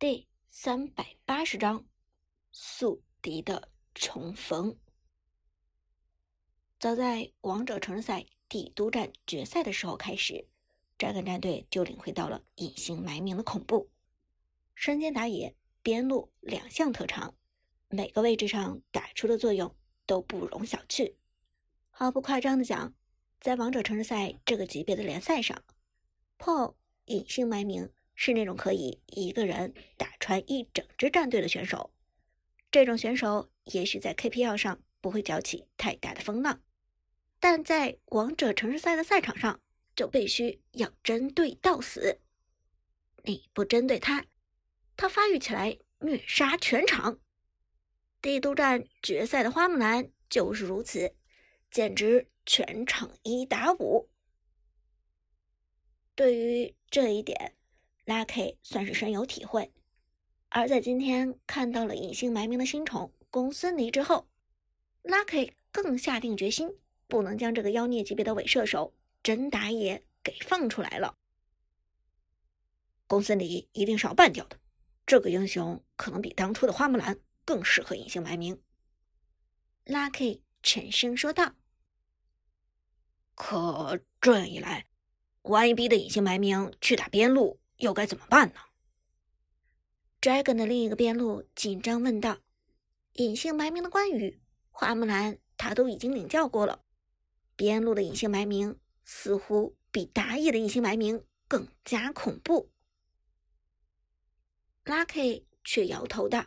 第三百八十章宿敌的重逢。早在王者城市赛帝都站决赛的时候开始扎根战队就领会到了隐姓埋名的恐怖。身兼打野、边路两项特长，每个位置上打出的作用都不容小觑。毫不夸张的讲，在王者城市赛这个级别的联赛上，Paul 隐姓埋名。是那种可以一个人打穿一整支战队的选手。这种选手也许在 KPL 上不会搅起太大的风浪，但在王者城市赛的赛场上就必须要针对到死。你不针对他，他发育起来虐杀全场。帝都站决赛的花木兰就是如此，简直全场一打五。对于这一点。Lucky 算是深有体会，而在今天看到了隐姓埋名的新宠公孙离之后，Lucky 更下定决心，不能将这个妖孽级别的伪射手真打野给放出来了。公孙离一定是要办掉的，这个英雄可能比当初的花木兰更适合隐姓埋名。Lucky 沉声说道：“可这样一来，万一逼得隐姓埋名去打边路？”又该怎么办呢？Dragon 的另一个边路紧张问道：“隐姓埋名的关羽，花木兰他都已经领教过了，边路的隐姓埋名似乎比打野的隐姓埋名更加恐怖。”Lucky 却摇头道：“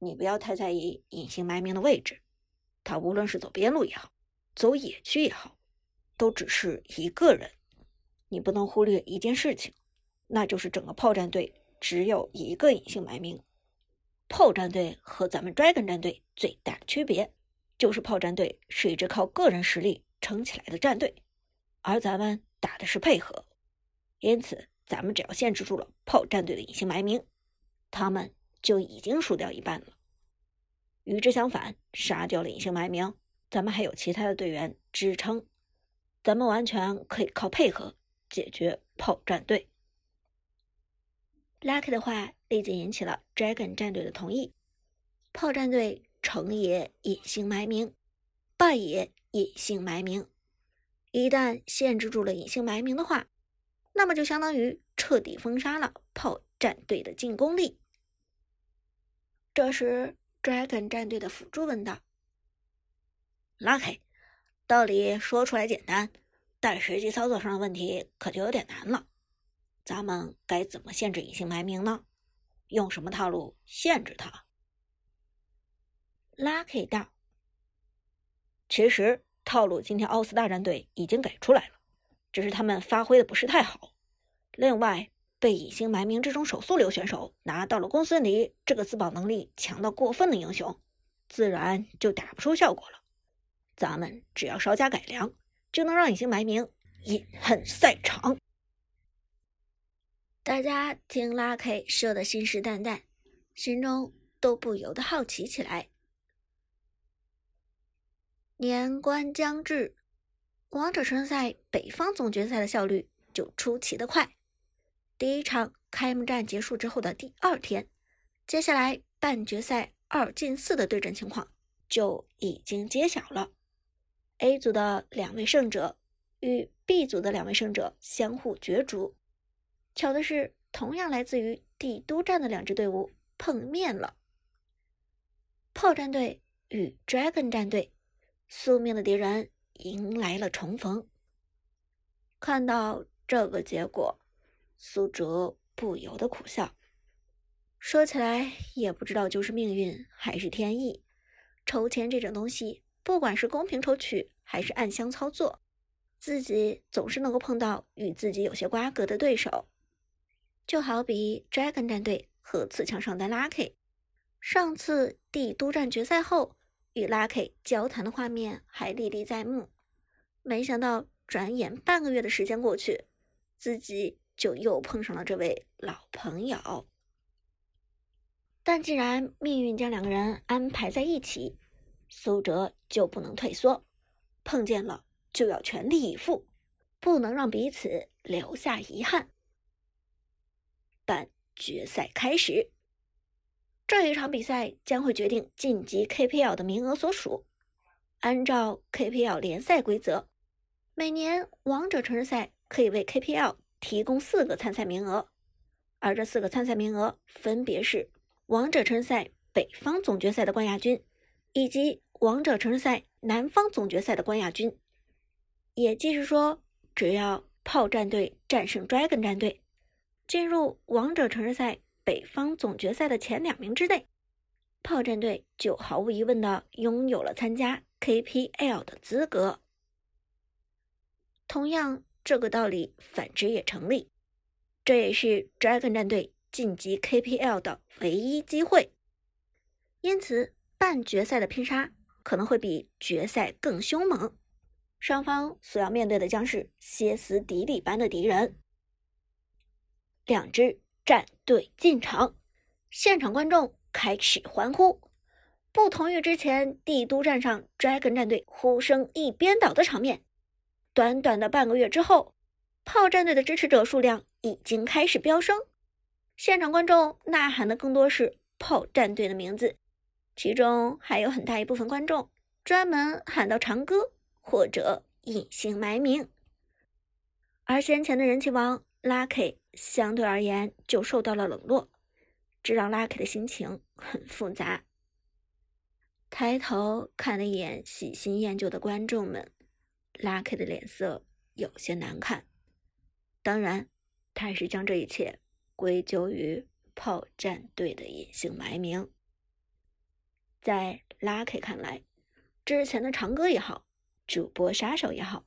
你不要太在意隐姓埋名的位置，他无论是走边路也好，走野区也好，都只是一个人。”你不能忽略一件事情，那就是整个炮战队只有一个隐姓埋名。炮战队和咱们 Dragon 战队最大的区别，就是炮战队是一支靠个人实力撑起来的战队，而咱们打的是配合。因此，咱们只要限制住了炮战队的隐姓埋名，他们就已经输掉一半了。与之相反，杀掉了隐姓埋名，咱们还有其他的队员支撑，咱们完全可以靠配合。解决炮战队，Lucky 的话立即引起了 Dragon 战队的同意。炮战队成也隐姓埋名，败也隐姓埋名。一旦限制住了隐姓埋名的话，那么就相当于彻底封杀了炮战队的进攻力。这时，Dragon 战队的辅助问道：“Lucky，道理说出来简单。”但实际操作上的问题可就有点难了，咱们该怎么限制隐姓埋名呢？用什么套路限制他？Lucky 道：“其实套路今天奥斯大战队已经给出来了，只是他们发挥的不是太好。另外，被隐姓埋名这种手速流选手拿到了公孙离这个自保能力强到过分的英雄，自然就打不出效果了。咱们只要稍加改良。”就能让隐姓埋名隐恨赛场。大家听 Lucky 说的信誓旦旦，心中都不由得好奇起来。年关将至，王者城赛北方总决赛的效率就出奇的快。第一场开幕战结束之后的第二天，接下来半决赛二进四的对阵情况就已经揭晓了。A 组的两位胜者与 B 组的两位胜者相互角逐。巧的是，同样来自于帝都站的两支队伍碰面了。炮战队与 Dragon 战队，宿命的敌人迎来了重逢。看到这个结果，苏哲不由得苦笑。说起来，也不知道就是命运还是天意。筹钱这种东西。不管是公平抽取还是暗箱操作，自己总是能够碰到与自己有些瓜葛的对手。就好比 Dragon 战队和刺枪上单 Lucky，上次帝都战决赛后与 Lucky 交谈的画面还历历在目。没想到转眼半个月的时间过去，自己就又碰上了这位老朋友。但既然命运将两个人安排在一起，苏哲就不能退缩，碰见了就要全力以赴，不能让彼此留下遗憾。但决赛开始。这一场比赛将会决定晋级 KPL 的名额所属。按照 KPL 联赛规则，每年王者城市赛可以为 KPL 提供四个参赛名额，而这四个参赛名额分别是王者城市赛北方总决赛的冠亚军，以及王者城市赛南方总决赛的冠亚军。也就是说，只要炮战队战胜 Dragon 战队，进入王者城市赛北方总决赛的前两名之内，炮战队就毫无疑问的拥有了参加 KPL 的资格。同样，这个道理反之也成立，这也是 Dragon 战队晋级 KPL 的唯一机会。因此，半决赛的拼杀可能会比决赛更凶猛。双方所要面对的将是歇斯底里般的敌人。两支战队进场，现场观众开始欢呼。不同于之前帝都站上 Dragon 战队呼声一边倒的场面，短短的半个月之后，炮战队的支持者数量已经开始飙升。现场观众呐喊的更多是炮战队的名字，其中还有很大一部分观众专门喊到长歌。或者隐姓埋名，而先前的人气王 Lucky 相对而言就受到了冷落，这让 Lucky 的心情很复杂。抬头看了一眼喜新厌旧的观众们，Lucky 的脸色有些难看。当然，他还是将这一切归咎于炮战队的隐姓埋名。在 Lucky 看来，之前的长歌也好。主播杀手也好，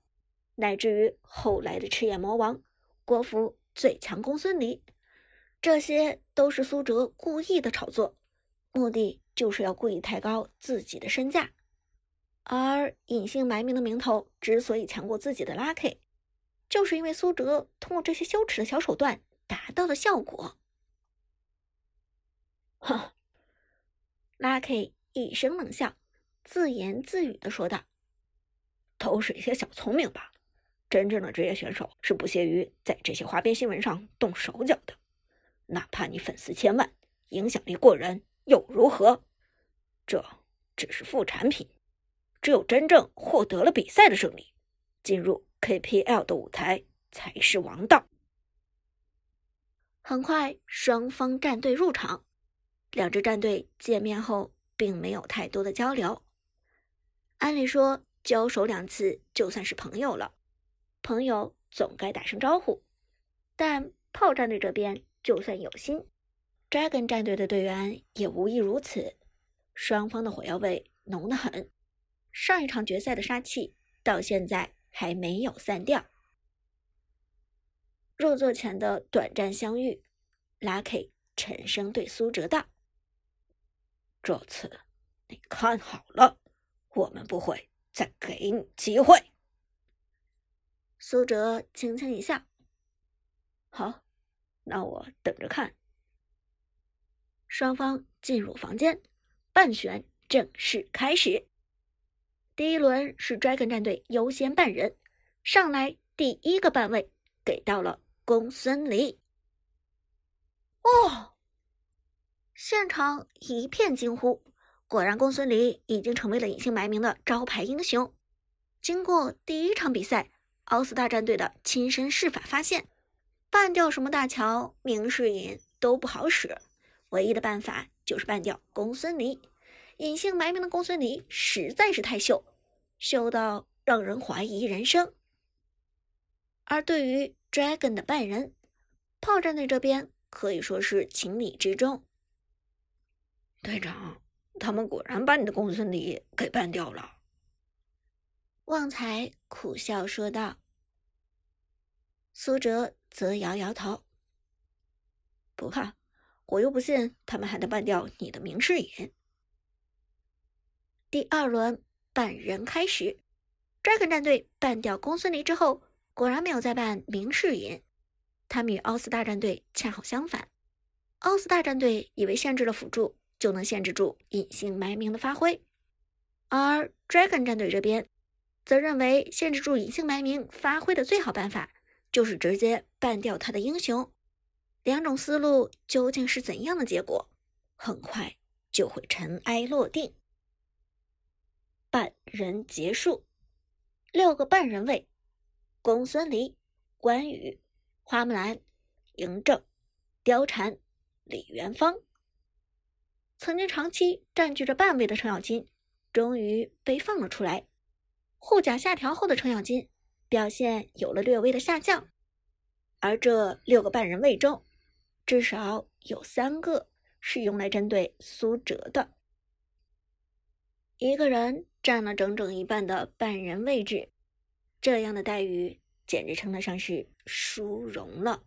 乃至于后来的赤焰魔王、国服最强公孙离，这些都是苏哲故意的炒作，目的就是要故意抬高自己的身价。而隐姓埋名的名头之所以强过自己的 Lucky，就是因为苏哲通过这些羞耻的小手段达到了效果。哼，Lucky 一声冷笑，自言自语的说道。都是一些小聪明吧。真正的职业选手是不屑于在这些花边新闻上动手脚的。哪怕你粉丝千万，影响力过人，又如何？这只是副产品。只有真正获得了比赛的胜利，进入 KPL 的舞台才是王道。很快，双方战队入场。两支战队见面后，并没有太多的交流。按理说。交手两次就算是朋友了，朋友总该打声招呼。但炮战队这边就算有心，Dragon 战队的队员也无疑如此。双方的火药味浓得很，上一场决赛的杀气到现在还没有散掉。入座前的短暂相遇，Lucky 沉声对苏哲道：“这次你看好了，我们不会。”再给你机会，苏哲轻轻一笑。好，那我等着看。双方进入房间，半选正式开始。第一轮是 Dragon 战队优先半人，上来第一个半位给到了公孙离。哦，现场一片惊呼。果然，公孙离已经成为了隐姓埋名的招牌英雄。经过第一场比赛，奥斯大战队的亲身试法发现，办掉什么大乔、明世隐都不好使，唯一的办法就是办掉公孙离。隐姓埋名的公孙离实在是太秀，秀到让人怀疑人生。而对于 Dragon 的半人，炮战队这边可以说是情理之中。队长。他们果然把你的公孙离给办掉了。旺财苦笑说道。苏哲则摇摇头：“不怕，我又不信他们还能办掉你的明世隐。”第二轮半人开始，Dragon 战队办掉公孙离之后，果然没有再办明世隐。他们与奥斯大战队恰好相反，奥斯大战队以为限制了辅助。就能限制住隐姓埋名的发挥，而 Dragon 战队这边则认为限制住隐姓埋名发挥的最好办法就是直接办掉他的英雄。两种思路究竟是怎样的结果，很快就会尘埃落定。半人结束，六个半人位：公孙离、关羽、花木兰、嬴政、貂蝉、李元芳。曾经长期占据着半位的程咬金，终于被放了出来。护甲下调后的程咬金表现有了略微的下降，而这六个半人位中，至少有三个是用来针对苏哲的。一个人占了整整一半的半人位置，这样的待遇简直称得上是殊荣了。